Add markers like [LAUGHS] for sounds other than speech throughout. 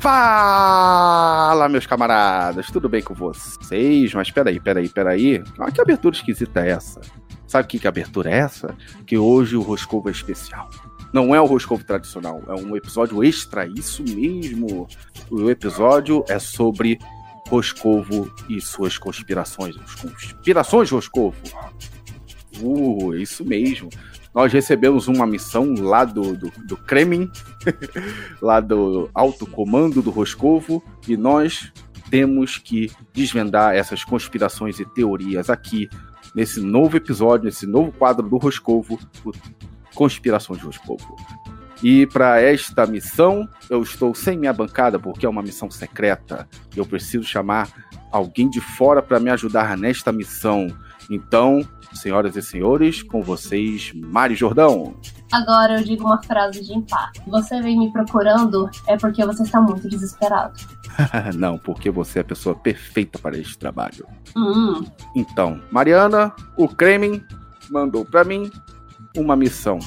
Fala, meus camaradas, tudo bem com vocês? Mas peraí, peraí, peraí. Ah, que abertura esquisita é essa? Sabe que, que abertura é essa? Que hoje o Roscovo é especial. Não é o Roscovo tradicional, é um episódio extra, isso mesmo. O episódio é sobre Roscovo e suas conspirações. Conspirações, Roscovo. Uh, isso mesmo nós recebemos uma missão lá do, do, do Kremlin, [LAUGHS] lá do alto comando do Roscovo, e nós temos que desvendar essas conspirações e teorias aqui nesse novo episódio, nesse novo quadro do Roscovo, Conspirações de Roscovo. E para esta missão, eu estou sem minha bancada porque é uma missão secreta. Eu preciso chamar alguém de fora para me ajudar nesta missão. Então, senhoras e senhores, com vocês, Mari Jordão. Agora eu digo uma frase de empate. Você vem me procurando é porque você está muito desesperado. [LAUGHS] Não, porque você é a pessoa perfeita para este trabalho. Hum. Então, Mariana, o Kremen mandou para mim uma missão.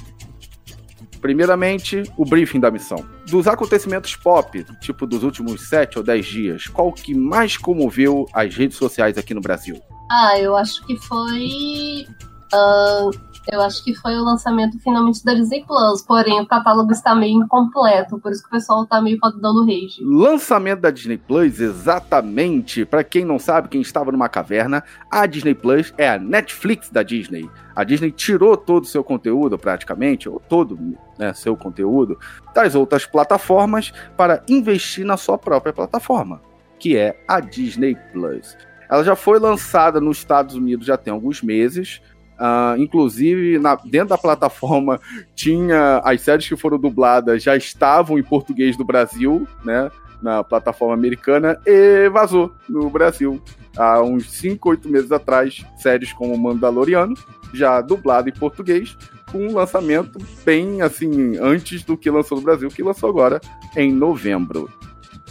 Primeiramente, o briefing da missão. Dos acontecimentos pop, tipo dos últimos 7 ou 10 dias, qual que mais comoveu as redes sociais aqui no Brasil? Ah, eu acho que foi. Uh, eu acho que foi o lançamento finalmente da Disney Plus, porém o catálogo está meio incompleto, por isso que o pessoal tá meio dando rage. Lançamento da Disney Plus, exatamente. Para quem não sabe, quem estava numa caverna, a Disney Plus é a Netflix da Disney. A Disney tirou todo o seu conteúdo, praticamente, ou todo né, seu conteúdo, das outras plataformas para investir na sua própria plataforma, que é a Disney Plus. Ela já foi lançada nos Estados Unidos já tem alguns meses. Uh, inclusive, na, dentro da plataforma [LAUGHS] tinha as séries que foram dubladas já estavam em português do Brasil, né? Na plataforma americana e vazou no Brasil. Há uns 5, 8 meses atrás, séries como Mandaloriano, já dublado em português, com um lançamento bem assim, antes do que lançou no Brasil, que lançou agora em novembro.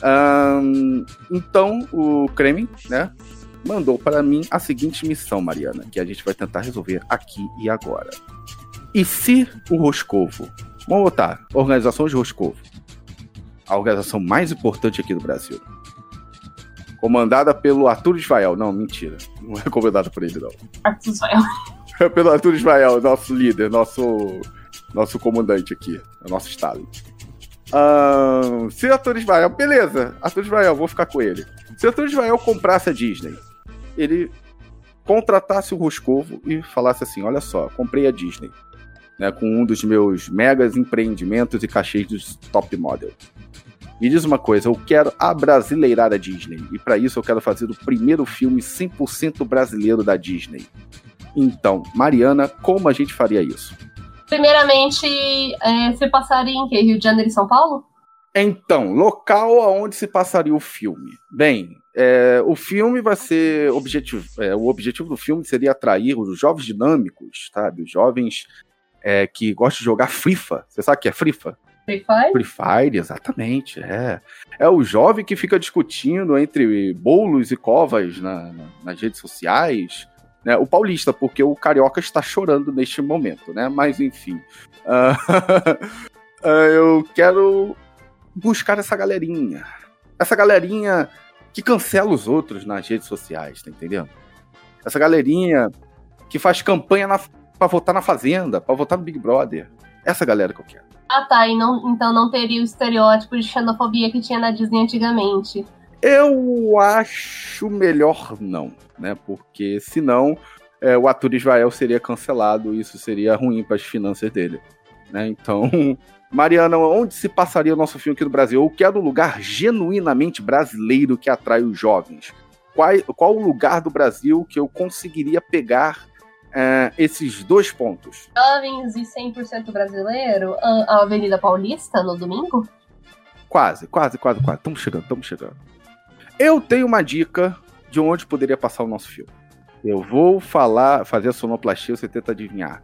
Um, então, o Kremlin, né? Mandou para mim a seguinte missão, Mariana, que a gente vai tentar resolver aqui e agora. E se o Roscovo, vamos botar, Organização de Roscovo, a organização mais importante aqui do Brasil, comandada pelo Arthur Ismael, não, mentira, não é comandada por ele, não. Arthur Ismael. É pelo Arthur Ismael, nosso líder, nosso, nosso comandante aqui, nosso estado. Um, se Arthur Ismael, beleza, Arthur Ismael, vou ficar com ele. Se Arthur Ismael comprasse a Disney, ele contratasse o Roscovo e falasse assim: olha só, comprei a Disney. Né, com um dos meus megas empreendimentos e cachês dos top model. Me diz uma coisa, eu quero abrasileirar a Disney. E para isso eu quero fazer o primeiro filme 100% brasileiro da Disney. Então, Mariana, como a gente faria isso? Primeiramente, é, você passaria em que? Rio de Janeiro e São Paulo? Então, local aonde se passaria o filme. Bem, é, o filme vai ser objetivo. É, o objetivo do filme seria atrair os jovens dinâmicos, sabe? Os jovens é, que gostam de jogar FIFA. Você sabe o que é FIFA? Free Fire? Free Fire, exatamente. É, é o jovem que fica discutindo entre bolos e covas na, na, nas redes sociais. Né? O paulista, porque o carioca está chorando neste momento, né? Mas enfim. Uh, [LAUGHS] eu quero buscar essa galerinha. Essa galerinha que cancela os outros nas redes sociais, tá entendendo? Essa galerinha que faz campanha na, pra votar na Fazenda, pra votar no Big Brother. Essa galera que eu quero. Ah tá, e não, então não teria o estereótipo de xenofobia que tinha na Disney antigamente. Eu acho melhor não, né? Porque senão é, o ator Israel seria cancelado e isso seria ruim para as finanças dele. Né? Então, Mariana, onde se passaria o nosso filme aqui no Brasil? Eu quero um lugar genuinamente brasileiro que atrai os jovens. Qual, qual o lugar do Brasil que eu conseguiria pegar uh, esses dois pontos? Jovens e 100% brasileiro? A Avenida Paulista no domingo? Quase, quase, quase, quase. Estamos chegando, estamos chegando. Eu tenho uma dica de onde poderia passar o nosso filme. Eu vou falar, fazer a sonoplastia, você tenta adivinhar.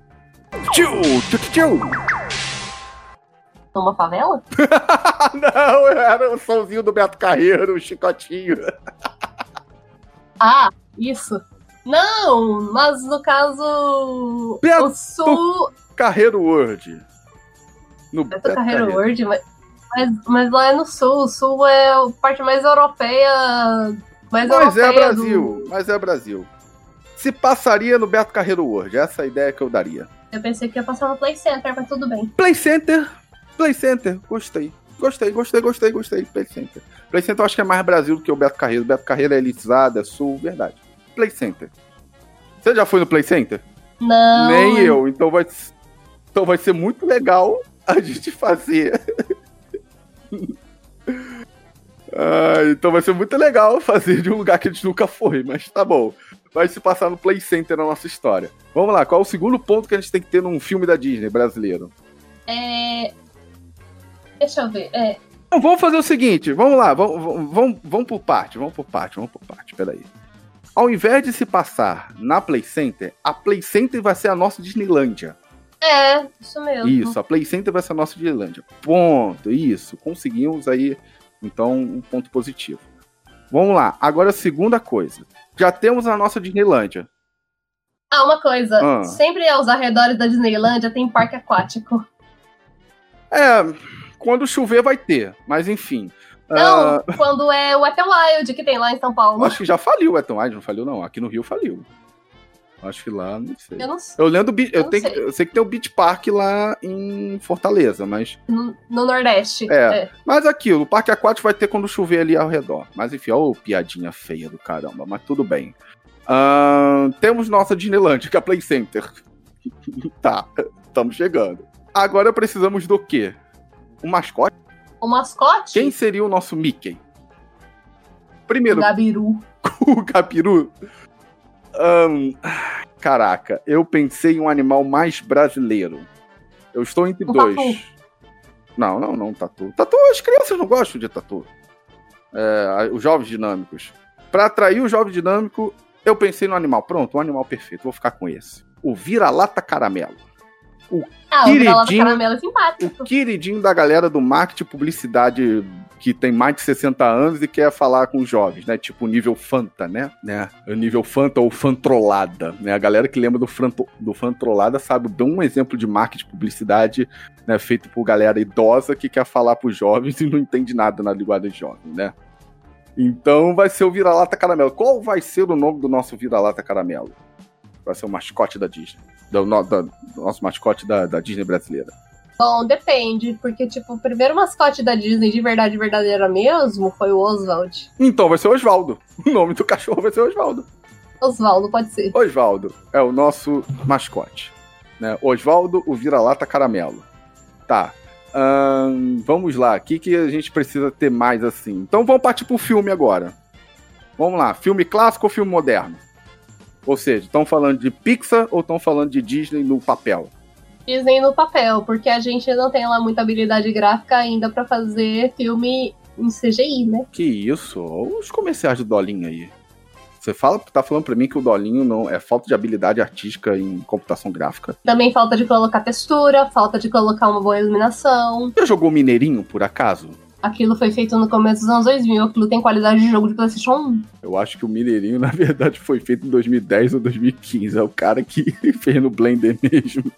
Tchau, tchau, tchau. Numa favela? [LAUGHS] não, era o somzinho do Beto Carreiro, o chicotinho. ah, isso. Não, mas no caso. Beto o sul. Carreiro World. No Beto, Beto Carreiro, Carreiro World, mas. Mas, mas lá é no sul. O sul é a parte mais europeia. Mais Mas é europeia Brasil, mas é Brasil. Se passaria no Beto Carreiro World, essa é a ideia que eu daria. Do... Eu pensei que ia passar no Play Center, mas tudo bem. Play Center, Play Center, gostei. Gostei, gostei, gostei, gostei. Play Center. Play Center eu acho que é mais Brasil do que o Beto Carreiro. O Beto Carreiro é elitizado, é sul, verdade. Play Center. Você já foi no Play Center? Não. Nem eu, então vai, então vai ser muito legal a gente fazer. [LAUGHS] ah, então vai ser muito legal fazer de um lugar que a gente nunca foi, mas tá bom. Vai se passar no Play Center na nossa história. Vamos lá, qual é o segundo ponto que a gente tem que ter num filme da Disney brasileiro? É. Deixa eu ver. É. Então, vamos fazer o seguinte, vamos lá, vamos, vamos, vamos, por parte, vamos por parte, vamos por parte, peraí. Ao invés de se passar na Play Center, a Play Center vai ser a nossa Disneylândia. É, isso mesmo. Isso, a Play Center vai ser a nossa Disneylândia. Ponto, isso. Conseguimos aí, então, um ponto positivo. Vamos lá, agora a segunda coisa. Já temos a nossa Disneylândia. Ah, uma coisa. Ah. Sempre aos arredores da Disneylândia tem parque aquático. É, quando chover vai ter, mas enfim. Não, Ah, quando é o Wet n Wild que tem lá em São Paulo. acho que já faliu o Wetton Wide, não faliu não. Aqui no Rio faliu. Acho que lá, não sei. Eu não sei. Eu lembro, do eu, Não tenho, sei. eu sei que tem o Beach Park lá em Fortaleza, mas No, no Nordeste. É. Mas aquilo, o parque aquático vai ter quando chover ali ao redor. Mas enfim, ó, piadinha feia do caramba, mas tudo bem. Ahn, temos nossa Disneyland, que é a Play Center. [LAUGHS] tá, estamos chegando. Agora precisamos do quê? Um mascote? O mascote? Quem seria o nosso Mickey? O Primeiro, Gabiru. [LAUGHS] o Capiru. Ahn, caraca, eu pensei em um animal mais brasileiro. Eu estou entre Um dois. tatu. Não, não, não, tatu. Tatu, as crianças não gostam de tatu. É, os jovens dinâmicos. Pra atrair o jovem dinâmico, eu pensei no animal. Pronto, um animal perfeito. Vou ficar com esse. O vira-lata caramelo. Ah, o vira-lata Queridinho. caramelo é O simpático. queridinho da galera do marketing publicidade que tem mais de 60 anos e quer falar com os jovens, né? Tipo o nível Fanta, né? né? O nível Fanta ou Fantrolada, né? A galera que lembra do, Franto, do Fantrolada sabe bem um exemplo de marketing e publicidade né? feito por galera idosa que quer falar pros jovens e não entende nada na linguagem jovem, né? Então vai ser o Vira-Lata Caramelo. Qual vai ser o nome do nosso Vira-Lata Caramelo? Vai ser o mascote da Disney. Do, da- do nosso mascote da, da Disney brasileira. Bom, depende, porque, tipo, o primeiro mascote da Disney de verdade verdadeira mesmo foi o Oswald. Então vai ser Osvaldo. [LAUGHS] O nome do cachorro vai ser Osvaldo. Osvaldo, pode ser. Osvaldo é o nosso mascote. Né? Osvaldo, o vira-lata caramelo. Tá. Ahn, vamos lá. O que, que a gente precisa ter mais assim? Então vamos partir pro filme agora. Vamos lá. Filme clássico ou filme moderno? Ou seja, estão falando de Pixar ou estão falando de Disney no papel? Disney no papel, porque a gente não tem lá muita habilidade gráfica ainda pra fazer filme em CGI, né? Que isso? Olha Os comerciais do Dolinho aí. Você fala, tá falando pra mim que o Dolinho não é falta de habilidade artística em computação gráfica. Também falta de colocar textura, falta de colocar uma boa iluminação. Já jogou Mineirinho, por acaso? Aquilo foi feito no começo dos anos 2000, aquilo tem qualidade de jogo de PlayStation 1. Eu acho que o Mineirinho, [LAUGHS] na verdade, foi feito em 2010 ou 2015. É o cara que [LAUGHS] fez no Blender mesmo.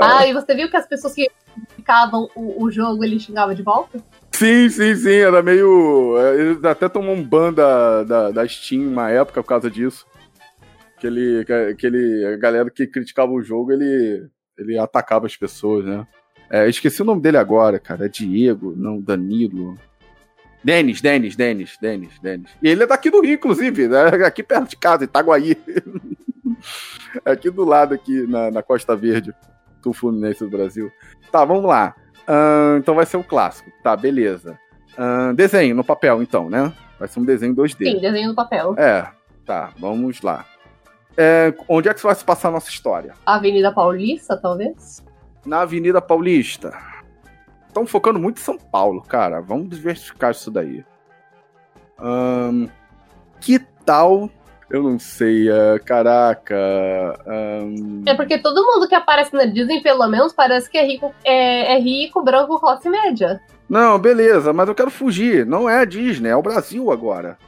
Ah, e você viu que as pessoas que criticavam o, o jogo, ele xingava de volta? Sim, sim, sim. Era meio. Ele até tomou um ban da, da, da Steam uma época por causa disso. Que ele, que ele, a galera que criticava o jogo, ele, ele atacava as pessoas, né? É, eu esqueci o nome dele agora, cara. É Diego, não, Danilo. Denis, Denis, Denis, Denis, Denis. E ele é daqui do Rio, inclusive, né? [LAUGHS] aqui perto de casa, Itaguaí. [LAUGHS] aqui do lado, aqui na, na Costa Verde, do Fluminense do Brasil. Tá, vamos lá. Ahn, então vai ser o clássico. Tá, beleza. Ahn, desenho no papel, então, né? Vai ser um desenho 2D. Sim, desenho no papel. É, tá, vamos lá. É, onde é que vai se passar a nossa história? Avenida Paulista, talvez? Na Avenida Paulista. Estão focando muito em São Paulo, cara. Vamos diversificar isso daí. Ahn, que tal? Eu não sei, é, caraca. ahn, É porque todo mundo que aparece na Disney, pelo menos, parece que é rico, é, é rico, branco, classe média. Não, beleza, mas eu quero fugir. Não é a Disney, é o Brasil agora.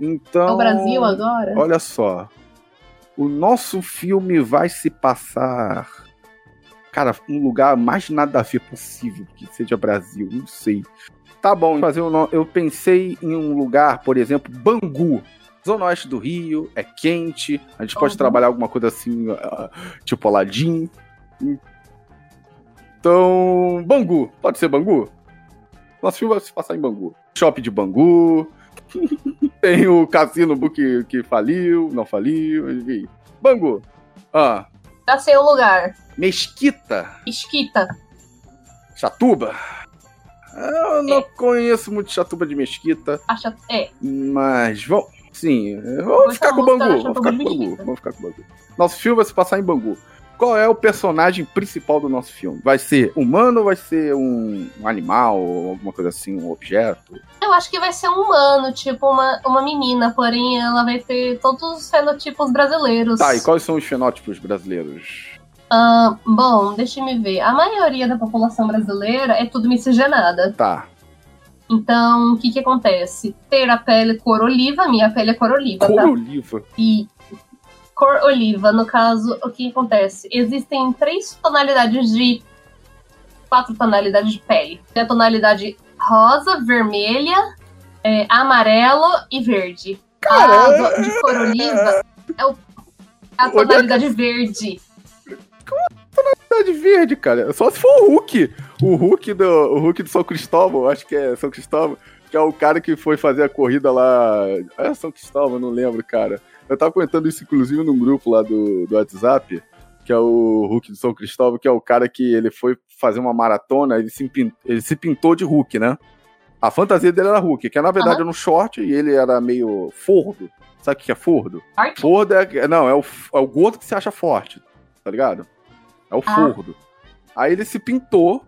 Então. É o Brasil agora. Olha só. O nosso filme vai se passar Cara, um lugar mais nada a ver possível que seja Brasil, não sei. Tá bom, fazer um, eu pensei em um lugar, por exemplo, Bangu. Zona Oeste do Rio, é quente, a gente pode trabalhar alguma coisa assim, tipo Aladim. Então, Bangu, pode ser Bangu? Nosso filme vai se passar em Bangu. Shopping de Bangu, [LAUGHS] tem o cassino que, que faliu, não faliu, enfim. Bangu. Ah. Já sei o lugar. Mesquita. Mesquita. Chatuba. Eu não é. conheço muito Chatuba de Mesquita. Acha... É. Mas, vamos. Sim, vamos ficar com Bangu. Vamos ficar com Bangu. Vamos ficar com Bangu. Nosso filme vai se passar em Bangu. Qual é o personagem principal do nosso filme? Vai ser humano ou vai ser um, um animal ou alguma coisa assim, um objeto? Eu acho que vai ser um humano, tipo uma, uma menina, porém ela vai ter todos os fenotipos brasileiros. Tá, e quais são os fenótipos brasileiros? Uh, bom, deixa me ver. A maioria da população brasileira é tudo miscigenada. Tá. Então, o que que acontece? Ter a pele cor oliva, minha pele é cor oliva, cor tá? oliva. E cor oliva, no caso, o que acontece? Existem três tonalidades de. quatro tonalidades de pele. Tem a tonalidade rosa, vermelha, é, amarelo e verde. Caramba. A de cor oliva é o, a tonalidade verde. Como tonalidade verde, cara? Só se for o Hulk. O Hulk do, o Hulk do São Cristóvão, acho que é São Cristóvão, que é o cara que foi fazer a corrida lá. É São Cristóvão, não lembro, cara. Eu tava comentando isso, inclusive, num grupo lá do, do WhatsApp, que é o Hulk do São Cristóvão, que é o cara que ele foi fazer uma maratona, ele se, ele se pintou de Hulk, né? A fantasia dele era Hulk, que é, na verdade uhum. era um short e ele era meio fordo. Sabe o que é fordo? Fordo é. Não, é o, é o gordo que se acha forte, tá ligado? É o ah. fordo. Aí ele se pintou,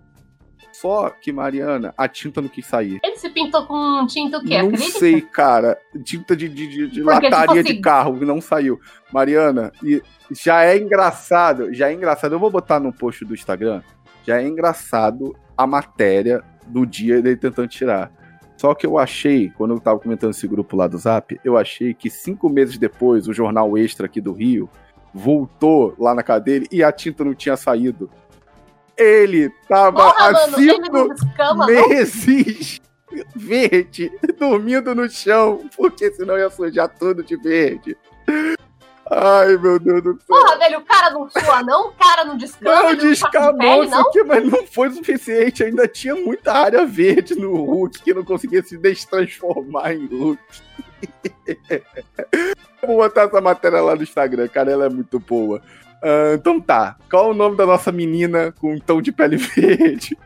só que, Mariana, a tinta não quis sair. Ele se pintou com tinta o quê? Não Acredita? sei, cara. Tinta de, de, de, de lataria assim... de carro, não saiu. Mariana, e já é engraçado, já é engraçado. Eu vou botar no post do Instagram. Já é engraçado a matéria do dia dele tentando tirar. Só que eu achei, quando eu tava comentando esse grupo lá do Zap, eu achei que cinco meses depois, o jornal extra aqui do Rio voltou lá na cadeia e a tinta não tinha saído. Ele tava Porra, há cinco meses verde, dormindo no chão, porque senão ia sujar tudo de verde. Ai, meu Deus do céu. Porra, velho, o cara não sua, não? O cara não descama, não, descamou isso aqui, mas não foi suficiente. Ainda tinha muita área verde no Hulk que não conseguia se destransformar em Hulk. [LAUGHS] Vou botar essa matéria lá no Instagram, cara, ela é muito boa. Uh, então tá. Qual o nome da nossa menina com um tom de pele [LAUGHS] verde?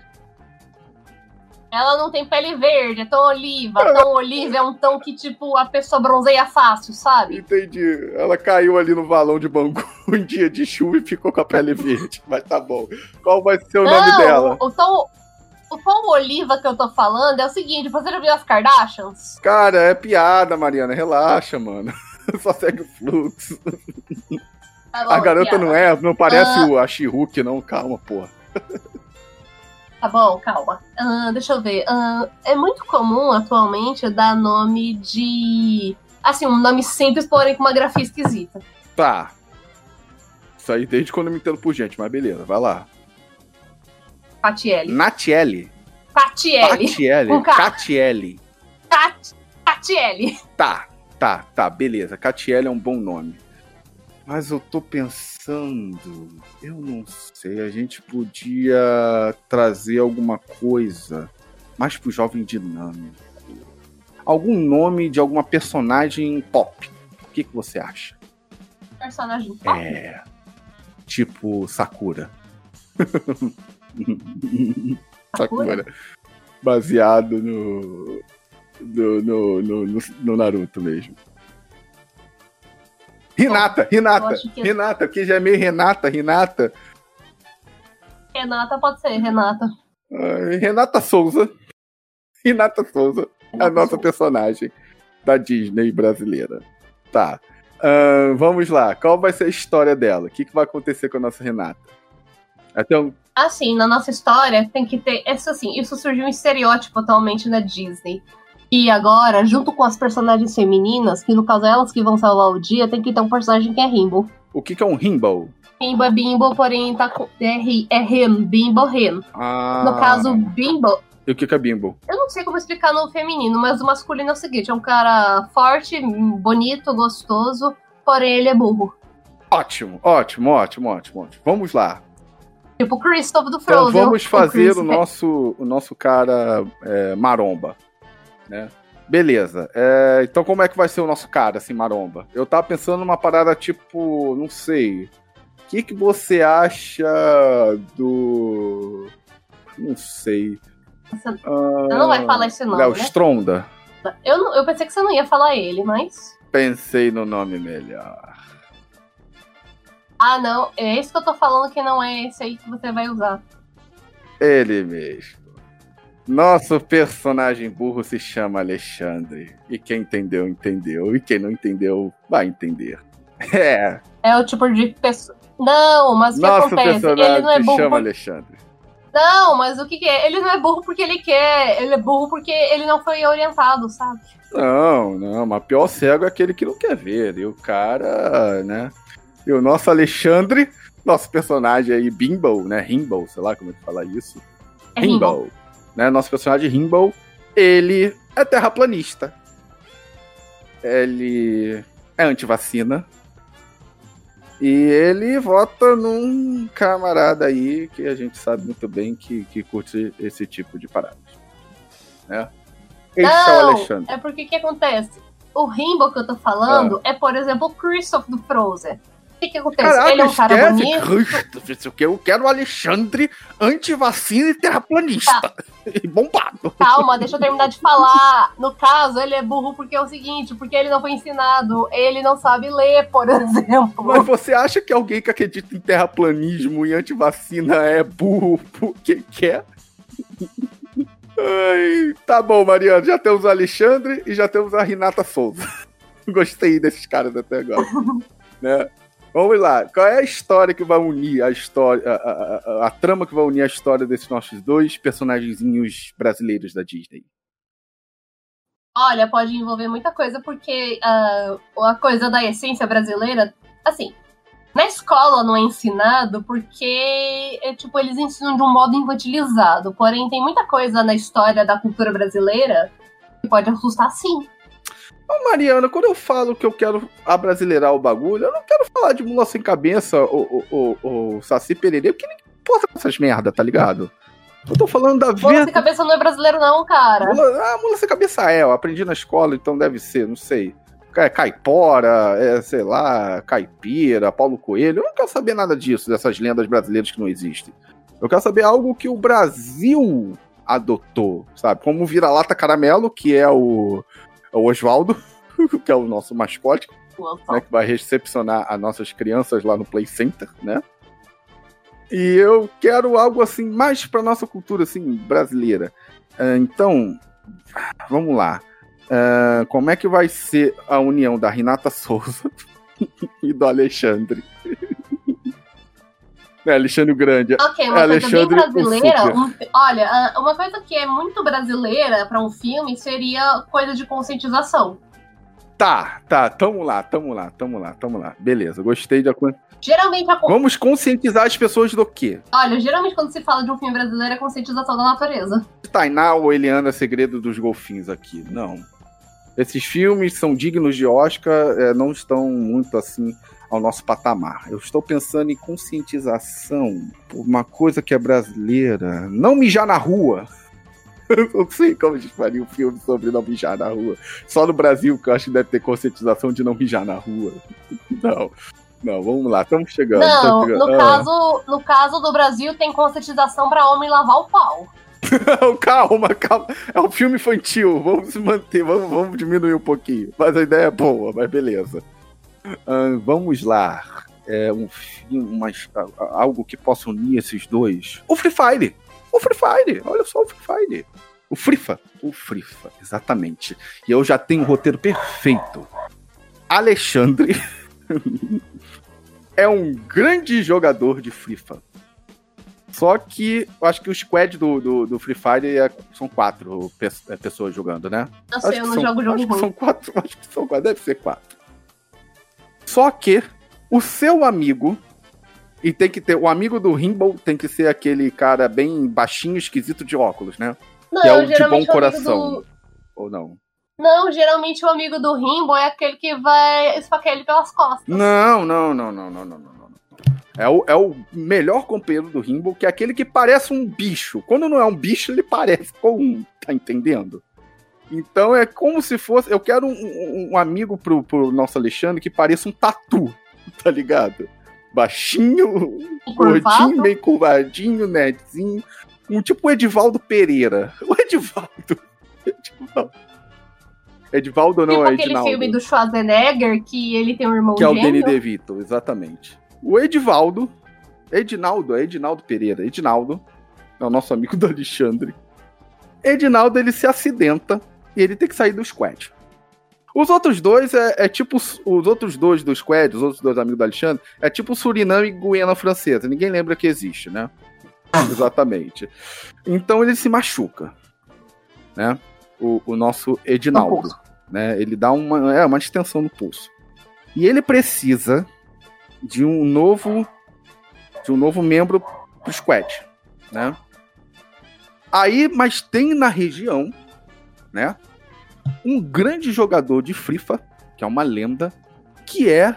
Ela não tem pele verde, é tom oliva. Tom [LAUGHS] oliva é um tom que, tipo, a pessoa bronzeia fácil, sabe? Entendi. Ela caiu ali no valão de Bangu [LAUGHS] um dia de chuva e ficou com a pele verde. Mas tá bom. Qual vai ser o não, nome dela? O, o tom. O tom oliva que eu tô falando é o seguinte: você já viu as Kardashians? Cara, é piada, Mariana. Relaxa, mano. Só segue o fluxo. Tá bom, a garota piada. não é, não parece uh... o a não, calma, porra. Tá bom, calma. Uh, deixa eu ver. Uh, é muito comum atualmente dar nome de. Assim, um nome simples, porém com uma grafia esquisita. Tá. Isso aí desde quando eu me entendo por gente, mas beleza, vai lá. Patielli. Natielli. Patielli. Patielli. Um Catielli. Catielli. Tá, tá, tá, beleza. Catielli é um bom nome. Mas eu tô pensando, eu não sei, a gente podia trazer alguma coisa mais pro jovem dinâmico. Algum nome de alguma personagem pop. O que, que você acha? Personagem pop? É. Tipo Sakura. [LAUGHS] Sakura. Baseado no no, no, no, no Naruto mesmo. Renata, Renata, que... Renata, que já é meio Renata, Renata. Renata pode ser, Renata. Uh, Renata Souza. Renata Souza, Renata a nossa Souza. personagem da Disney brasileira. Tá. Uh, vamos lá. Qual vai ser a história dela? O que, que vai acontecer com a nossa Renata? Um... Assim, na nossa história tem que ter. Isso assim, isso surgiu um estereótipo atualmente na Disney. E agora, junto com as personagens femininas, que no caso é elas que vão salvar o dia, tem que ter um personagem que é Rainbow. O que, que é um Rainbow? Bimbo é bimbo, porém tá com. É, ri- é ren, bimbo, ren. Ah, No caso, bimbo. E o que que é bimbo? Eu não sei como explicar no feminino, mas o masculino é o seguinte: é um cara forte, bonito, gostoso, porém ele é burro. Ótimo, ótimo, ótimo, ótimo, ótimo. Vamos lá. Tipo o Christoph do Então Frozen. vamos o fazer Chris o nosso, o nosso cara é, maromba, né? Beleza. É, então como é que vai ser o nosso cara, assim, maromba? Eu tava pensando numa parada tipo, não sei. O que, que você acha do. Não sei. Você Ah, não vai falar esse nome, Léo né? Stronda. Eu, não- eu pensei que você não ia falar ele, mas. Pensei no nome melhor. Ah, não. É esse que eu tô falando que não é esse aí que você vai usar. Ele mesmo. Nosso personagem burro se chama Alexandre. E quem entendeu, entendeu. E quem não entendeu, vai entender. [LAUGHS] É, É o tipo de pessoa. Não, mas o que nosso acontece? Ele personagem não é se burro. chama por- Alexandre. Não, mas o que, que é? Ele não é burro porque ele quer. Ele é burro porque ele não foi orientado, sabe? Não, não, mas pior cego é aquele que não quer ver. E o cara, né? E o nosso Alexandre, nosso personagem aí, Bimbo, né? Rimbo, sei lá como é que fala isso. É Rimbo. Né? Nosso personagem Rimbo, ele é terraplanista. Ele é antivacina. E ele vota num camarada aí que a gente sabe muito bem que, que curte esse tipo de parada. Né? Esse é o Não, Alexandre. é porque o que acontece? O Rimbo que eu tô falando é, por exemplo, o Christoph do Frozen. O que, que acontece? Caraca, ele é um cara esquece bonito. Cristo, eu quero o Alexandre antivacina e terraplanista. Tá. E bombado. Calma, deixa eu terminar de falar. No caso, ele é burro porque é o seguinte, porque ele não foi ensinado, ele não sabe ler, por [LAUGHS] exemplo. Mas você acha que alguém que acredita em terraplanismo e antivacina é burro porque quer? Ai, tá bom, Mariana. Já temos o Alexandre e já temos a Renata Souza. [LAUGHS] Gostei desses caras até agora. né? Vamos lá. Qual é a história que vai unir a história, a, a- a- a trama que vai unir a história desses nossos dois personagenzinhos brasileiros da Disney? Olha, pode envolver muita coisa, porque ah, a coisa da essência brasileira, assim, na escola não é ensinado porque, é, tipo, eles ensinam de um modo infantilizado. Porém, tem muita coisa na história da cultura brasileira que pode assustar sim. Ô, Mariana, quando eu falo que eu quero abrasileirar o bagulho, eu não quero falar de mula sem cabeça ou, ou, ou, ou Saci Pererê, porque ninguém importa com essas merda, tá ligado? Eu tô falando da Mula vida. sem cabeça não é brasileiro, não, cara. Mula, ah, mula sem cabeça é, eu aprendi na escola, então deve ser, não sei. É caipora, é, sei lá, caipira, Paulo Coelho. Eu não quero saber nada disso, dessas lendas brasileiras que não existem. Eu quero saber algo que o Brasil adotou, sabe? Como o vira-lata caramelo, que é o, o Oswaldo, [LAUGHS] que é o nosso mascote, né, que vai recepcionar as nossas crianças lá no Play Center, né? E eu quero algo assim mais para nossa cultura assim brasileira. Ah, então, vamos lá. Ah, como é que vai ser a união da Renata Souza [LAUGHS] e do Alexandre? É, Alexandre Grande. Ok, uma É, coisa bem brasileira. Um- olha, ah, uma coisa que é muito brasileira pra um filme seria coisa de conscientização. Tá, tá, tamo lá, tamo lá, tamo lá, tamo lá. Beleza, gostei da coisa. Geralmente, a Vamos conscientizar as pessoas do quê? olha, geralmente quando se fala de um filme brasileiro é conscientização da natureza. Tainá ou Eliana Segredo dos Golfinhos aqui. Não. Esses filmes são dignos de Oscar, é, não estão muito assim ao nosso patamar. Eu estou pensando em conscientização por uma coisa que é brasileira. Não mijar na rua. [LAUGHS] Eu não sei como a gente faria um filme sobre não mijar na rua. Só no Brasil que eu acho que deve ter conscientização de não mijar na rua. [LAUGHS] Não. Não, vamos lá, estamos chegando. Não, chegando. no Ah. caso, no caso do Brasil tem conscientização pra homem lavar o pau. Não, [LAUGHS] calma, calma. É um filme infantil. Vamos se manter, vamos, vamos diminuir um pouquinho. Mas a ideia é boa, mas beleza. Ahn, vamos lá. É um algo que possa unir esses dois. O Free Fire. O Free Fire. Olha só o Free Fire. O Frifa. O Frifa, exatamente. E eu já tenho o roteiro perfeito. Alexandre [LAUGHS] é um grande jogador de Frifa. Só que eu acho que o squad do, do, do Free Fire é- são quatro pe- é, pessoas jogando, né? Eu sei, que eu não são- jogo jogo acho que ruim. são quatro, [LAUGHS] acho que são quatro, deve ser quatro. Só que o seu amigo E tem que ter. O amigo do Rimble tem que ser aquele cara bem baixinho, esquisito de óculos, né? Não, que é o de bom coração. do- Ou não? Não, geralmente o amigo do Rimbo é aquele que vai esfaquear ele pelas costas. Não, não, não, não, não, não, não. não. É o, é o melhor companheiro do Rimble, que é aquele que parece um bicho. Quando não é um bicho, ele parece com um. Tá entendendo? Então é como se fosse. Eu quero um, um- um amigo pro, pro nosso Alexandre que pareça um tatu, [LAUGHS] tá ligado? Baixinho, Curvado. gordinho, meio curvadinho, netzinho. Um tipo o Edivaldo Pereira. [LAUGHS] O Edivaldo. Edivaldo. Edivaldo não, tipo é aquele Edinaldo. filme do Schwarzenegger que ele tem um irmão Que é o. Danny DeVito, exatamente. O Edivaldo, Edinaldo, é Edinaldo Pereira. Edinaldo é o nosso amigo do Alexandre. Edinaldo, ele se acidenta e ele tem que sair do squad. Os outros dois é, é tipo. os- Os outros dois do squad, os outros dois amigos do Alexandre, é tipo Suriname e Guiana Francesa. Ninguém lembra que existe, né? Exatamente. Então ele se machuca, né? O, o nosso Edinaldo, né? Ele dá uma, é, uma distensão no pulso. E ele precisa de um novo de um novo membro pro squad, né? Aí, mas tem na região, né, um grande jogador de FIFA, que é uma lenda, que é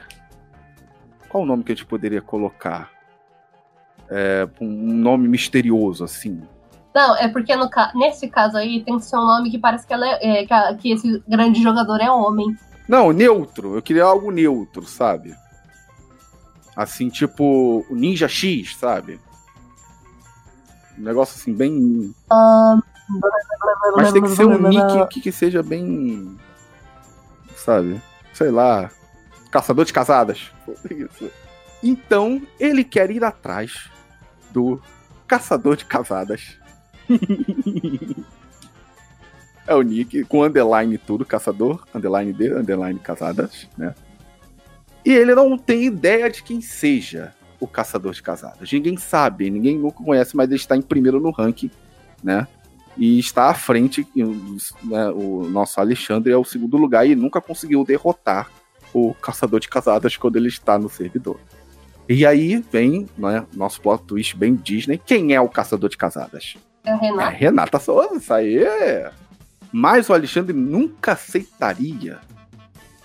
qual o nome que a gente poderia colocar? É, um nome misterioso assim. Não, é porque no nesse caso aí tem que ser um nome que parece que, ela é, é, que, esse grande jogador é homem. Não, neutro. Eu queria algo neutro, sabe? Assim, tipo o Ninja X, sabe? Um negócio assim, bem. Mas tem que ser um nick que, que seja bem. Sabe? Sei lá. Caçador de casadas. [LAUGHS] Então, ele quer ir atrás do Caçador de Casadas. [LAUGHS] é o nick, com underline tudo, caçador, underline de, underline casadas, né? E ele não tem ideia de quem seja o caçador de casadas. Ninguém sabe, ninguém nunca conhece, mas ele está em primeiro no ranking, né? E está à frente, né, o nosso Alexandre é o segundo lugar e nunca conseguiu derrotar o caçador de casadas quando ele está no servidor. E aí vem, né, nosso plot twist bem Disney. Quem é o caçador de casadas? É a É Renata. Renata Souza, isso aí. Mas o Alexandre nunca aceitaria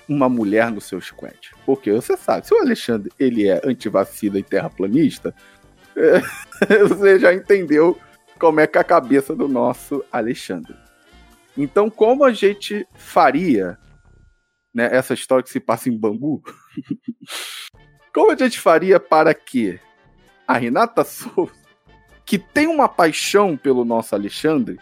uma mulher no seu squad. Porque você sabe, se o Alexandre ele é antivacina e terraplanista, [LAUGHS] você já entendeu como é que é a cabeça do nosso Alexandre. Então, como a gente faria né, essa história que se passa em Bangu? [LAUGHS] como a gente faria para que a Renata Souza que tem uma paixão pelo nosso Alexandre,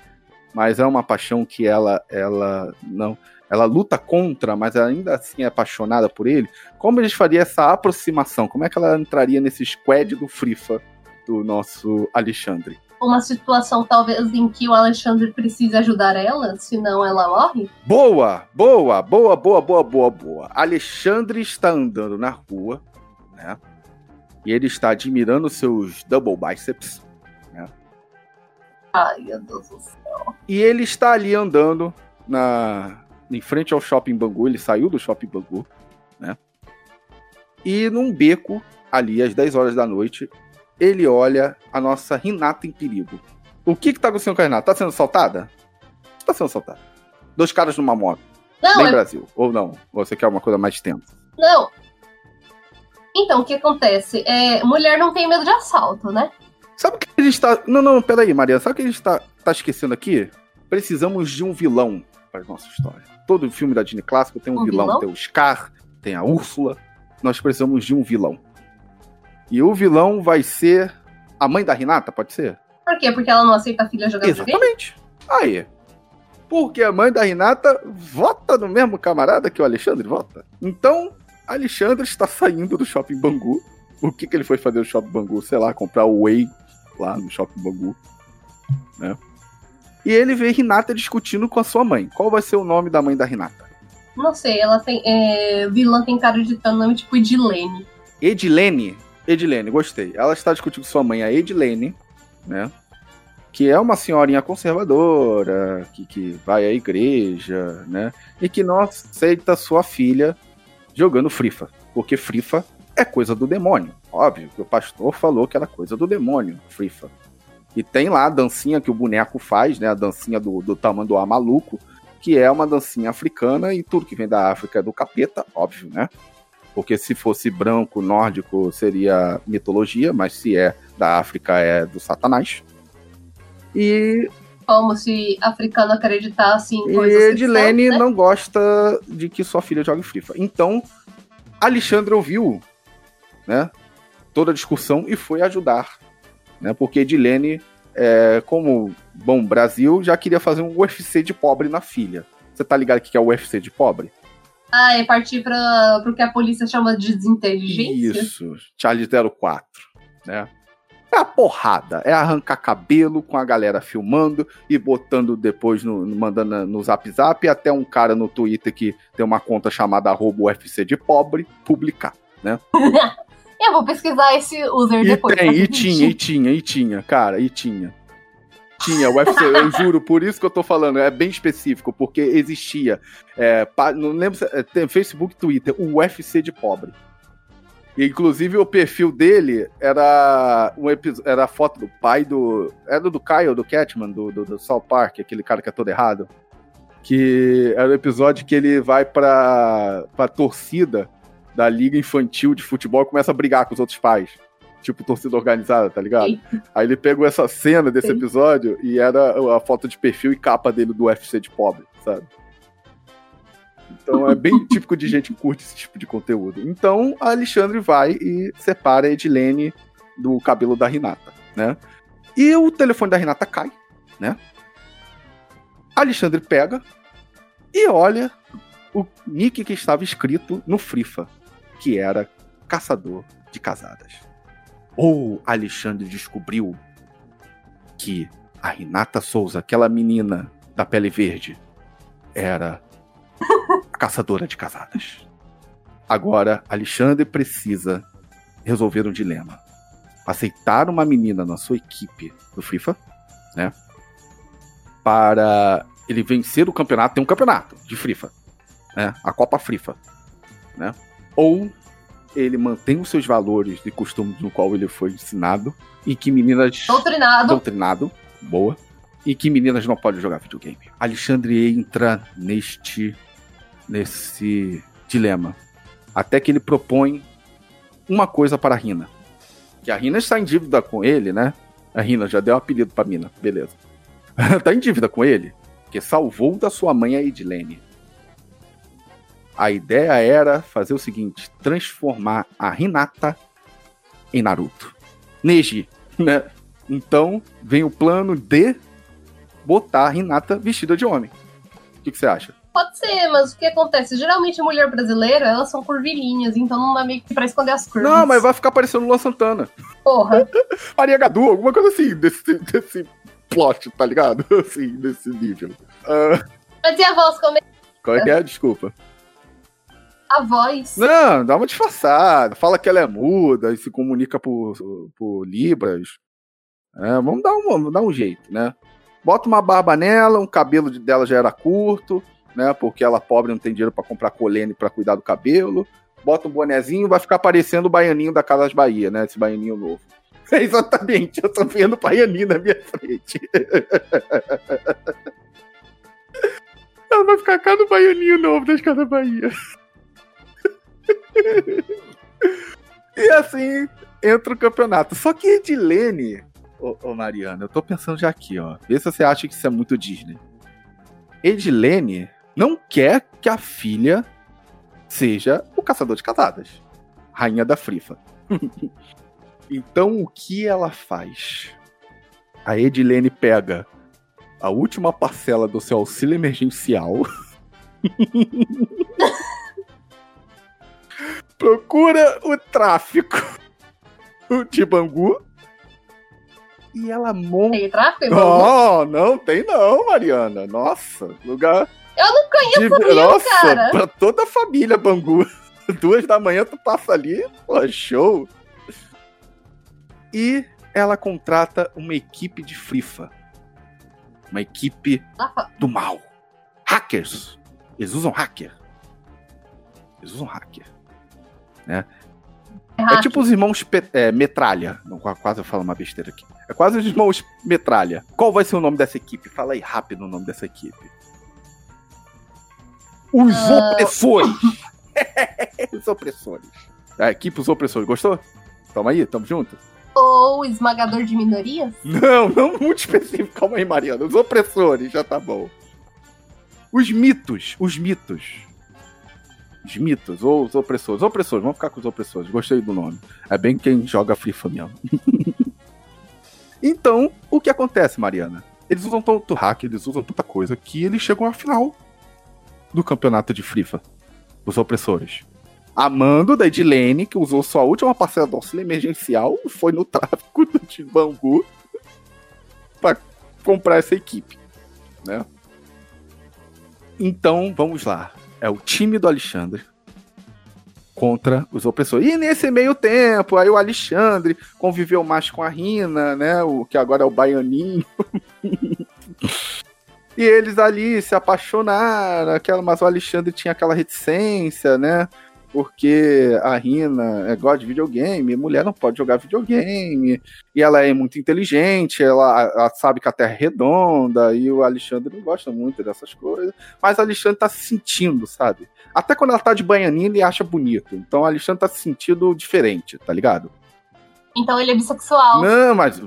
mas é uma paixão que ela ela não ela luta contra, mas ainda assim é apaixonada por ele. Como a gente faria essa aproximação? Como é que ela entraria nesse squad do Frifa do nosso Alexandre? Uma situação talvez em que o Alexandre precise ajudar ela, senão ela morre. Boa, boa, boa, boa, boa, boa, boa. Alexandre está andando na rua, né? E ele está admirando seus double biceps. Ai, meu Deus do céu. E ele está ali andando na em frente ao shopping Bangu, ele saiu do shopping Bangu, né? E num beco ali às 10 horas da noite, ele olha a nossa Renata em perigo. O que que tá acontecendo com a Renata? Tá sendo assaltada? Tá sendo assaltada. Dois caras numa moto, Não, bem é Brasil. Ou não? Ou você quer uma coisa mais tensa? Não. Então, o que acontece? É, mulher não tem medo de assalto, né? Sabe o que a gente tá. Não, não, peraí, Maria. Sabe o que a gente tá, tá esquecendo aqui? Precisamos de um vilão para nossa história. Todo filme da Disney clássico tem um, Um vilão. vilão? Tem o Scar, tem a Úrsula. Nós precisamos de um vilão. E o vilão vai ser a mãe da Renata, pode ser? Por quê? Porque ela não aceita a filha jogar videogame? Exatamente. Aí. Porque a mãe da Renata vota no mesmo camarada que o Alexandre vota. Então, Alexandre está saindo do Shopping Bangu. O que, que ele foi fazer no Shopping Bangu? Sei lá, comprar o Whey lá no Shopping Bangu. Né? E ele vê Renata discutindo com a sua mãe. Qual vai ser o nome da mãe da Renata? Não sei, ela tem. É, vilã tem cara de nome tipo Edilene. Edilene. Edilene, gostei. Ela está discutindo com sua mãe, a Edilene, né? Que é uma senhorinha conservadora, que, que vai à igreja, né? E que não aceita sua filha jogando Frifa. Porque Frifa é coisa do demônio. Óbvio que o pastor falou que era coisa do demônio, Frifa. E tem lá a dancinha que o boneco faz, né? A dancinha do, do tamanduá maluco, que é uma dancinha africana e tudo que vem da África é do capeta, óbvio, né? Porque se fosse branco, nórdico, seria mitologia, mas se é da África, é do Satanás. E. Como se africano acreditasse em coisas. E Edilene né? não gosta de que sua filha jogue FIFA. Então, Alexandre ouviu, né? Toda a discussão e foi ajudar né? Porque Edilene, é, como bom Brasil, já queria fazer um UFC de pobre na filha. Você tá ligado que é o UFC de pobre? Ah, é partir para o que a polícia chama de desinteligência? Isso, Charlie 04, né? É a porrada, é arrancar cabelo com a galera filmando e botando depois, no, mandando no zap zap, até um cara no Twitter que tem uma conta chamada arroba UFC de pobre, publicar, né? [LAUGHS] Eu vou pesquisar esse user e depois. Tem, e tinha, e tinha, e tinha, cara, e tinha. Tinha, o UFC, eu juro, por isso que eu tô falando, é bem específico, porque existia, é, não lembro se é, tem Facebook Twitter, o UFC de pobre. E, inclusive o perfil dele era um era a foto do pai do. Era do Kyle, do Catman, do, do, do South Park, aquele cara que é todo errado. Que era o episódio que ele vai pra, pra torcida da liga infantil de futebol e começa a brigar com os outros pais. Tipo, torcida organizada, tá ligado? Sim. Aí ele pegou essa cena desse Sim. episódio e era a foto de perfil e capa dele do UFC de pobre, sabe? Então é bem [LAUGHS] típico de gente que curte esse tipo de conteúdo. Então a Alexandre vai e separa a Edilene do cabelo da Renata, né? E o telefone da Renata cai, né? Alexandre pega e olha o nick que estava escrito no Frifa que era caçador de casadas. Ou Alexandre descobriu que a Renata Souza, aquela menina da pele verde, era caçadora de casadas. Agora, Alexandre precisa resolver um dilema. Aceitar uma menina na sua equipe do FIFA, né? Para ele vencer o campeonato, tem um campeonato de FIFA, né? A Copa FIFA, né? ou ele mantém os seus valores e costumes no qual ele foi ensinado e que meninas doutrinado doutrinado boa e que meninas não podem jogar videogame. Alexandre entra neste nesse dilema até que ele propõe uma coisa para a Rina. Que a Rina está em dívida com ele, né? A Rina já deu um apelido para Mina, beleza. [LAUGHS] tá em dívida com ele, que salvou da sua mãe a Edilene. A ideia era fazer o seguinte: transformar a Hinata em Naruto. Neji, né? Então vem o plano de botar a Hinata vestida de homem. O que, que você acha? Pode ser, mas o que acontece? Geralmente mulher brasileira, elas são curvilhinhas, então não dá meio que pra esconder as curvas. Não, mas vai ficar parecendo Lua Santana. Porra. [LAUGHS] Maria Gadu, alguma coisa assim, desse, desse plot, tá ligado? [LAUGHS] Assim, desse nível. Uh... Mas e a voz como é? Qual é que é? Desculpa a voz. Não, dá uma disfarçada. Fala que ela é muda e se comunica por, por Libras. É, vamos dar um, dar um jeito, né? Bota uma barba nela, um cabelo dela já era curto, né? Porque ela pobre não tem dinheiro para comprar colene para cuidar do cabelo. Bota um bonezinho, vai ficar parecendo o baianinho da Casas Bahia, né? Esse baianinho novo. [LAUGHS] É exatamente, eu tô vendo o baianinho na minha frente. [LAUGHS] ela vai ficar cada baianinho novo das Casas Bahia. [LAUGHS] e assim entra o campeonato. Só que Edilene, ô, ô Mariana, eu tô pensando já aqui, ó. Vê se você acha que isso é muito Disney. Edilene não quer que a filha seja o caçador de casadas. Rainha da Frifa. [LAUGHS] então o que ela faz? A Edilene pega a última parcela do seu auxílio emergencial. [LAUGHS] procura o tráfico [LAUGHS] de Bangu. E ela monta. Tem tráfico em Bangu? Oh, não, tem não, Mariana. Nossa, lugar. Eu não conheço de... Rio, Nossa, cara. pra toda a família Bangu. [LAUGHS] Duas da manhã tu passa ali, pô, show. E ela contrata uma equipe de frifa. Uma equipe do mal. Hackers. Eles usam hacker. Eles usam hacker né? É tipo os irmãos é, Metralha. Não, quase eu falo uma besteira aqui. É quase os irmãos Metralha. Qual vai ser o nome dessa equipe? Fala aí rápido o nome dessa equipe. Os uh... opressores! [LAUGHS] os opressores. A equipe Os Opressores. Gostou? Tamo aí, tamo junto. Ou esmagador de minorias? Não, não muito específico. Calma aí, Mariana. Os opressores, já tá bom. Os mitos, os mitos. Os mitos, ou os opressores. Opressores, vamos ficar com os opressores. Gostei do nome. É bem quem joga FIFA mesmo. [LAUGHS] então, o que acontece, Mariana? Eles usam tanto hack, eles usam tanta coisa que eles chegam à final do campeonato de FIFA. Os opressores. Amando da Edilene, que usou sua última parcela do auxílio emergencial, foi no tráfico de bambu para comprar essa equipe, né? Então, vamos lá. É o time do Alexandre contra os opressores. E nesse meio tempo, aí o Alexandre conviveu mais com a Rina, né? O que agora é o Baianinho. [LAUGHS] e eles ali se apaixonaram, aquela, mas o Alexandre tinha aquela reticência, né? Porque a Rina é gosta de videogame, mulher não pode jogar videogame, e ela é muito inteligente, ela, ela, sabe que a Terra é redonda, e o Alexandre não gosta muito dessas coisas, mas o Alexandre tá se sentindo, sabe? Até quando ela tá de banhaninha, ele acha bonito. Então o Alexandre tá se sentindo diferente, tá ligado? Então ele é bissexual. Não, mas.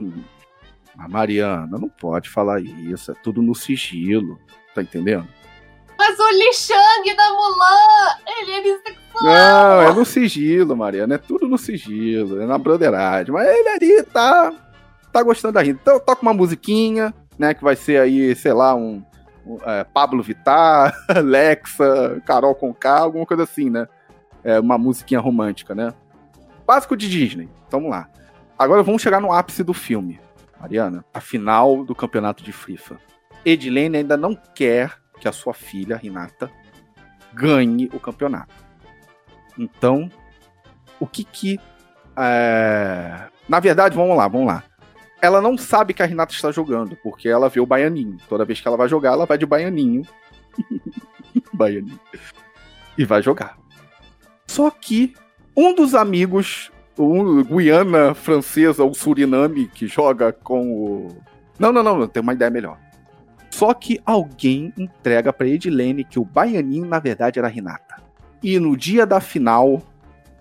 A Mariana não pode falar isso, é tudo no sigilo, tá entendendo? Mas o Li Shang da Mulan, ele é bissexual. Não, é no sigilo, Mariana. É tudo no sigilo, é na broderagem. Mas ele ali tá, tá gostando da Rita. Então toca uma musiquinha, né? Que vai ser aí, sei lá, um, é, Pablo Vittar, [LAUGHS] Alexa, Carol Conká, alguma coisa assim, né? É uma musiquinha romântica, né? Básico de Disney. Vamos lá. Agora vamos chegar no ápice do filme, Mariana. A final do campeonato de FIFA. Edilene ainda não quer que a sua filha, Renata, ganhe o campeonato. Então, o que que. É... Na verdade, vamos lá, vamos lá. Ela não sabe que a Renata está jogando, porque ela vê o baianinho. Toda vez que ela vai jogar, ela vai de baianinho. [LAUGHS] baianinho. E vai jogar. Só que um dos amigos, um Guiana francesa, o Suriname, que joga com o. Não, não, não, tem uma ideia melhor. Só que alguém entrega para Edilene que o baianinho na verdade era Renata. E no dia da final,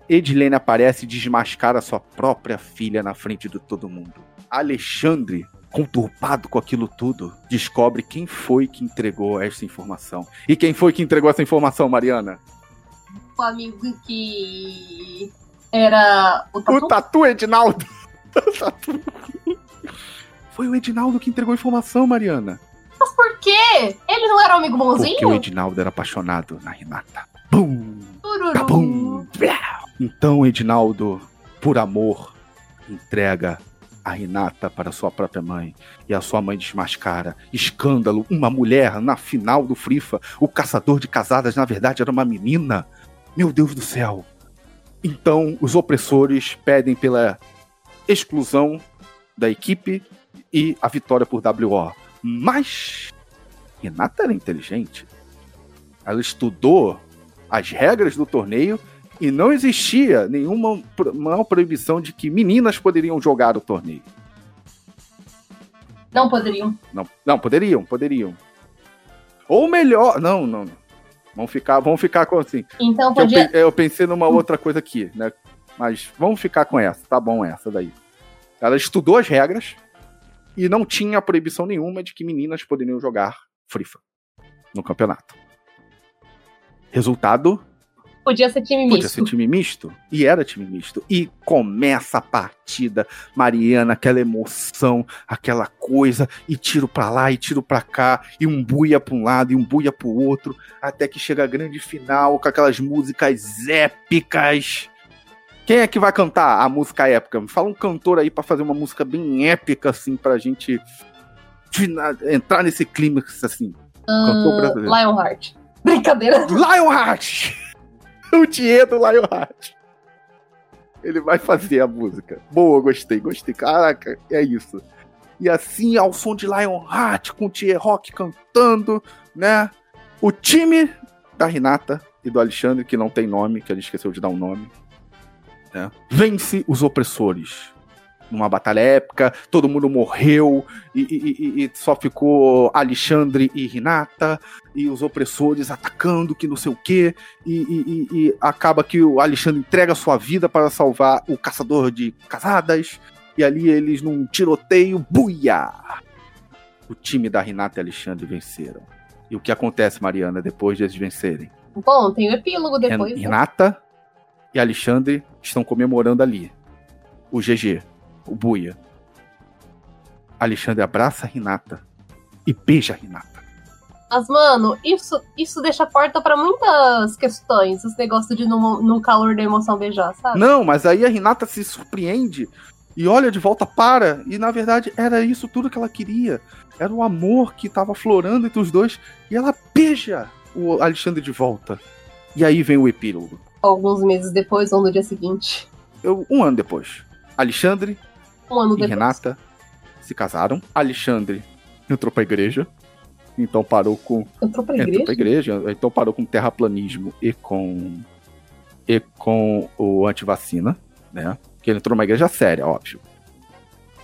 Edilene aparece e desmascara sua própria filha na frente de todo mundo. Alexandre, conturbado com aquilo tudo, descobre quem foi que entregou essa informação. E quem foi que entregou essa informação, Mariana? O amigo que era o Tatu. O Tatu Edinaldo. [LAUGHS] Foi o Edinaldo que entregou a informação, Mariana. Mas por quê? Ele não era um amigo bonzinho? Porque o Edinaldo era apaixonado na Renata. Bum! Bum! Então Edinaldo, por amor, entrega a Renata para sua própria mãe. E a sua mãe desmascara. Escândalo, uma mulher na final do Frifa. O caçador de casadas, na verdade, era uma menina. Meu Deus do céu. Então, os opressores pedem pela exclusão da equipe e a vitória por WO. Mas Renata era inteligente. Ela estudou as regras do torneio e não existia nenhuma uma proibição de que meninas poderiam jogar o torneio. Não poderiam. Não, não poderiam, poderiam. Ou melhor, não, não. Vamos ficar, vamos ficar com assim. Então podia... eu, eu pensei numa outra coisa aqui, né? Mas vamos ficar com essa, tá bom essa daí. Ela estudou as regras, e não tinha proibição nenhuma de que meninas poderiam jogar Frifa no campeonato. Resultado? Podia ser time misto. Podia ser time misto. E era time misto. E começa a partida, Mariana, aquela emoção, aquela coisa, e tiro pra lá, e tiro pra cá, e um buia pra um lado, e um buia pro outro, até que chega a grande final, com aquelas músicas épicas quem é que vai cantar a música épica? Me fala um cantor aí para fazer uma música bem épica, assim, pra gente entrar nesse clímax, assim. Cantor uh, brasileiro. Lionheart. [LAUGHS] Brincadeira. Lionheart! [LAUGHS] o Tieto Lionheart. Ele vai fazer a música. Boa, gostei, gostei. Caraca, é isso. E assim, ao som de Lionheart, com o Tier Rock cantando, né? O time da Renata e do Alexandre, que não tem nome, que ele esqueceu de dar um nome né? Vence os opressores. Numa batalha épica, todo mundo morreu e, e- e- só ficou Alexandre e Renata e os opressores atacando, que não sei o quê. E, e- acaba que o Alexandre entrega sua vida para salvar o caçador de casadas. E ali eles, num tiroteio, buia! O time da Renata e Alexandre venceram. E o que acontece, Mariana, depois de eles vencerem? Bom, tem o epílogo depois. Né? Renata e Alexandre estão comemorando ali. O GG, o Buia. Alexandre abraça a Renata e beija a Renata. Mas, mano, isso, isso deixa a porta pra muitas questões. Esse negócio de no, no calor da emoção beijar, sabe? Não, mas aí a Renata se surpreende e olha de volta para. E na verdade era isso tudo que ela queria. Era o amor que estava florando entre os dois. E ela beija o Alexandre de volta. E aí vem o epílogo. Alguns meses depois ou no dia seguinte. Eu- um ano depois. Alexandre Um ano e depois. Renata se casaram. Alexandre entrou pra igreja. Então parou com. Entrou pra Entrou igreja? pra igreja. Então parou com terraplanismo e com. E com o antivacina, né? Que ele entrou numa igreja séria, óbvio.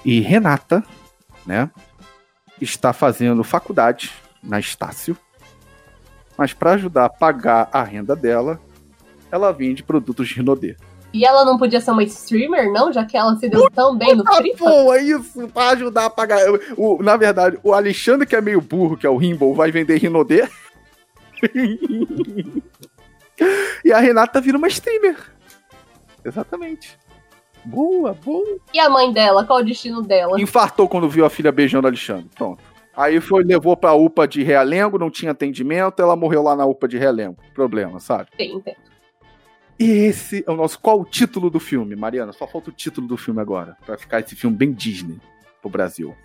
E Renata, né? Está fazendo faculdade na Estácio. Mas para ajudar a pagar a renda dela, ela vende produtos de Rinodê. E ela não podia ser uma streamer, não? Já que ela se deu tão bem no Ah, Free pô, é isso, pra ajudar a pagar. O, na verdade, o Alexandre, que é meio burro, que é o Rimble, vai vender Rinodê. [LAUGHS] e a Renata vira uma streamer. Exatamente. Boa, boa. E a mãe dela? Qual o destino dela? Infartou quando viu a filha beijando o Alexandre. Pronto. Aí foi, levou pra UPA de Realengo, não tinha atendimento, ela morreu lá na UPA de Realengo. Problema, sabe? Tem, tem. E esse é o nosso. Qual o título do filme, Mariana? Só falta o título do filme agora. Pra ficar esse filme bem Disney pro Brasil.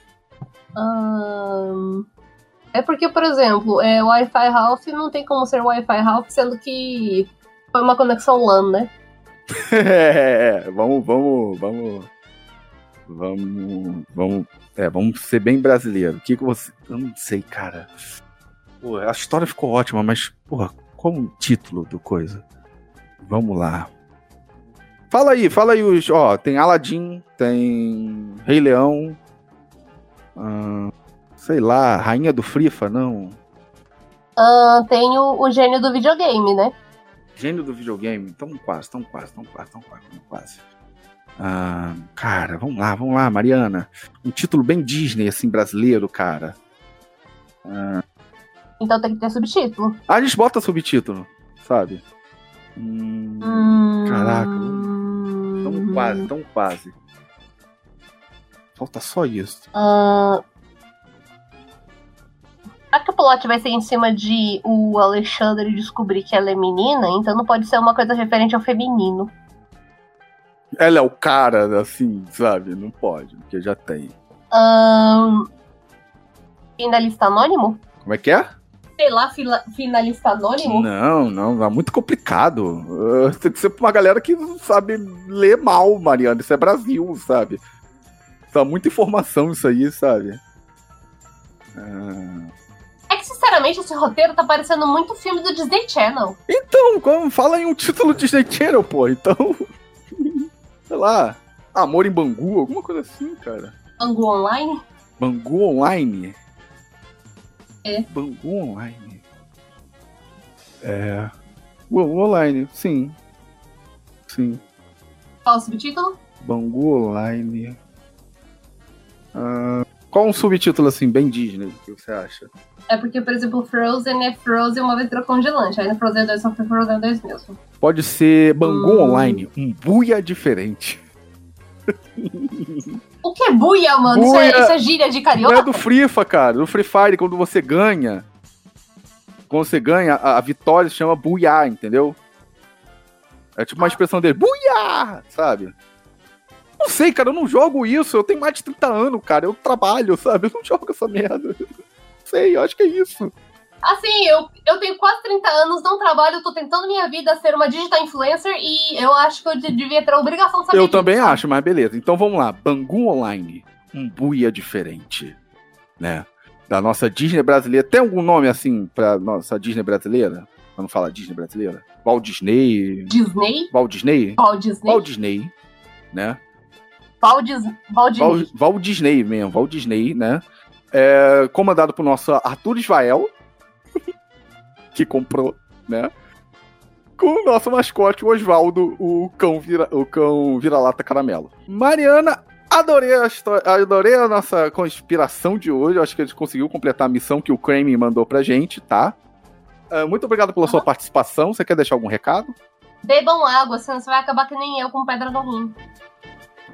Ahn, É porque, por exemplo, é, Wi-Fi Ralph não tem como ser Wi-Fi Ralph, sendo que foi uma conexão LAN, né? [LAUGHS] É, vamos, vamos, vamos. Vamos. Vamos. É, vamos ser bem brasileiro. O que, que você. Eu não sei, cara. Pô, a história ficou ótima, mas, porra, qual o título do coisa? Vamos lá. Fala aí, fala aí os. Ó, tem Aladdin, tem Rei Leão. ahn, sei lá, Rainha do Frifa, não. Ahn, tem o, o gênio do videogame, né? Gênio do videogame. Tão quase, tão quase, tão quase, tão quase, tão quase. Ah, cara, vamos lá, vamos lá, Mariana. Um título bem Disney, assim, brasileiro, cara. Então tem que ter subtítulo. Ah, eles botam subtítulo, sabe? Hum... Caraca, tão quase, tão quase. Falta só isso. Ahn, Já que o plot vai ser em cima de o Alexandre descobrir que ela é menina, então não pode ser uma coisa referente ao feminino. Ela é o cara, assim, sabe? Não pode, porque já tem. Ahn, finalista anônimo? Como é que é? Sei lá, fila- finalista anônimo? Não, não, é muito complicado. Uh, tem que ser pra uma galera que sabe ler mal, Mariana. Isso é Brasil, sabe? Tá muita informação isso aí, sabe? Ah, É que, sinceramente, esse roteiro tá parecendo muito filme do Disney Channel. Então, como, fala em um título Disney Channel, pô. Então, [LAUGHS] sei lá, Amor em Bangu, alguma coisa assim, cara. Angu Online? Bangu Online? É. Bangu Online. É. Bangu Online, sim. Sim. Qual o subtítulo? Bangu Online. Ah, qual um subtítulo assim, bem Disney? O que você acha? É porque, por exemplo, Frozen é Frozen uma aventura congelante. Aí no Frozen 2 só foi Frozen 2 mesmo. Pode ser Bangu Hum. Online, um buia diferente. [LAUGHS] O que é buia, mano? Isso, é, Buia. isso é gíria de Não é carioca? do Frifa, cara. Do Free Fire, quando você ganha. Quando você ganha, a, a vitória se chama buiá, entendeu? É tipo uma expressão dele, buiá, sabe? Não sei, cara, eu não jogo isso. Eu tenho mais de 30 anos, cara. Eu trabalho, sabe? Eu não jogo essa merda. Não sei, eu acho que é isso. Assim, eu, eu tenho quase 30 anos, não trabalho, tô tentando minha vida ser uma digital influencer e eu acho que eu de- devia ter a obrigação de saber Eu disso. também acho, mas beleza. Então vamos lá. Bangu Online. Um buia diferente. Né? Da nossa Disney brasileira. Tem algum nome assim pra nossa Disney brasileira? Pra não falar Disney brasileira. Walt Disney. Disney? Walt Disney? Walt Disney? Walt Disney, né? Walt, Dis... Walt Disney. Walt, Walt Disney mesmo, Walt Disney, né? É, comandado por nosso Arthur Isvael, que comprou, né? Com o nosso mascote, o Oswaldo, o cão vira, o cão vira-lata caramelo. Mariana, adorei a, histó- adorei a nossa conspiração de hoje. Eu acho que a gente conseguiu completar a missão que o Kramer mandou pra gente, tá? É, muito obrigado pela sua Aham. participação. Você quer deixar algum recado? Bebam água, senão você vai acabar que nem eu com pedra no rim.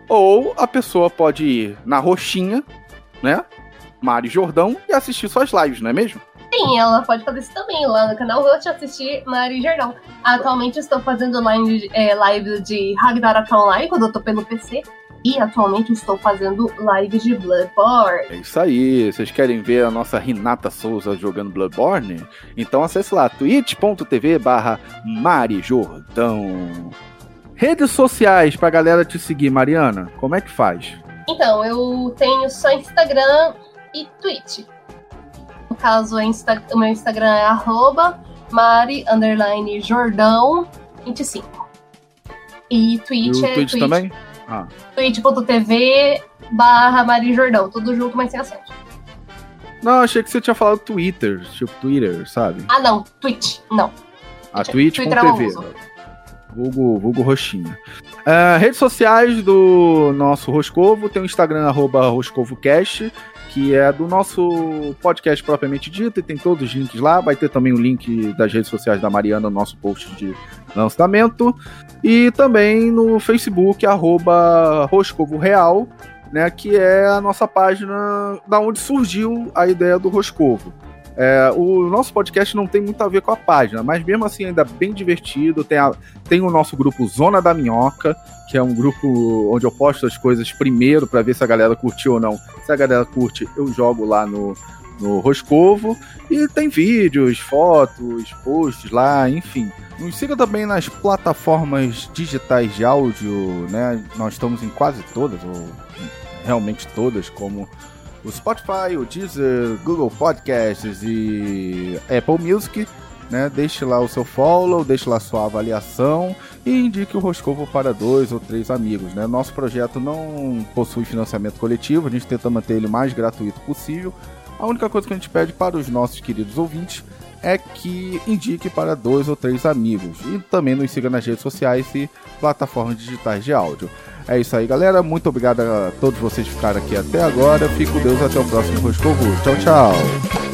Ou a pessoa pode ir na roxinha, né? Mari Jordão e assistir suas lives, não é mesmo? Sim, ela pode fazer isso também lá no canal Rush assistir Mari Jordão. Atualmente estou fazendo live, é, live de Ragnarok Online quando eu tô pelo PC. E atualmente estou fazendo lives de Bloodborne. É isso aí. Vocês querem ver a nossa Renata Souza jogando Bloodborne? Então acesse lá twitch.tv barra Mari Jordão. Redes sociais pra galera te seguir, Mariana, como é que faz? Então, eu tenho só Instagram e Twitch. No caso, o, Insta- o meu Instagram é arroba Mari underline Jordão 25. E E Twitch o é Twitch Twitch, também? twitch.tv barra Mari Jordão. Tudo junto, mas sem acento. Não, achei que você tinha falado Twitter, tipo Twitter, sabe? Ah, não. Twitch. Não. A Twitter eu não twitch.tv. uso. Vulgo, vulgo roxinha. Ah, redes sociais do nosso Roscovo, tem o Instagram, arroba RoscovoCast, que é do nosso podcast propriamente dito, e tem todos os links lá. Vai ter também o link das redes sociais da Mariana no nosso post de lançamento. E também no Facebook, arroba Roscovo Real, né, que é a nossa página da onde surgiu a ideia do Roscovo. É, o nosso podcast não tem muito a ver com a página, mas mesmo assim ainda bem divertido. Tem, a- tem o nosso grupo Zona da Minhoca, que é um grupo onde eu posto as coisas primeiro para ver se a galera curtiu ou não. Se a galera curte, eu jogo lá no, no Roscovo. E tem vídeos, fotos, posts lá, enfim. Nos siga também nas plataformas digitais de áudio, né? Nós estamos em quase todas, ou realmente todas, como o Spotify, o Deezer, Google Podcasts e Apple Music. Né? Deixe lá o seu follow, deixe lá sua avaliação e indique o Roscovo para dois ou três amigos. Né? Nosso projeto não possui financiamento coletivo, a gente tenta manter ele o mais gratuito possível. A única coisa que a gente pede para os nossos queridos ouvintes é que indique para dois ou três amigos. E também nos siga nas redes sociais e plataformas digitais de áudio. É isso aí, galera. Muito obrigado a todos vocês que ficaram aqui até agora. Fique com Deus. Até o próximo Roscovo. Tchau, tchau.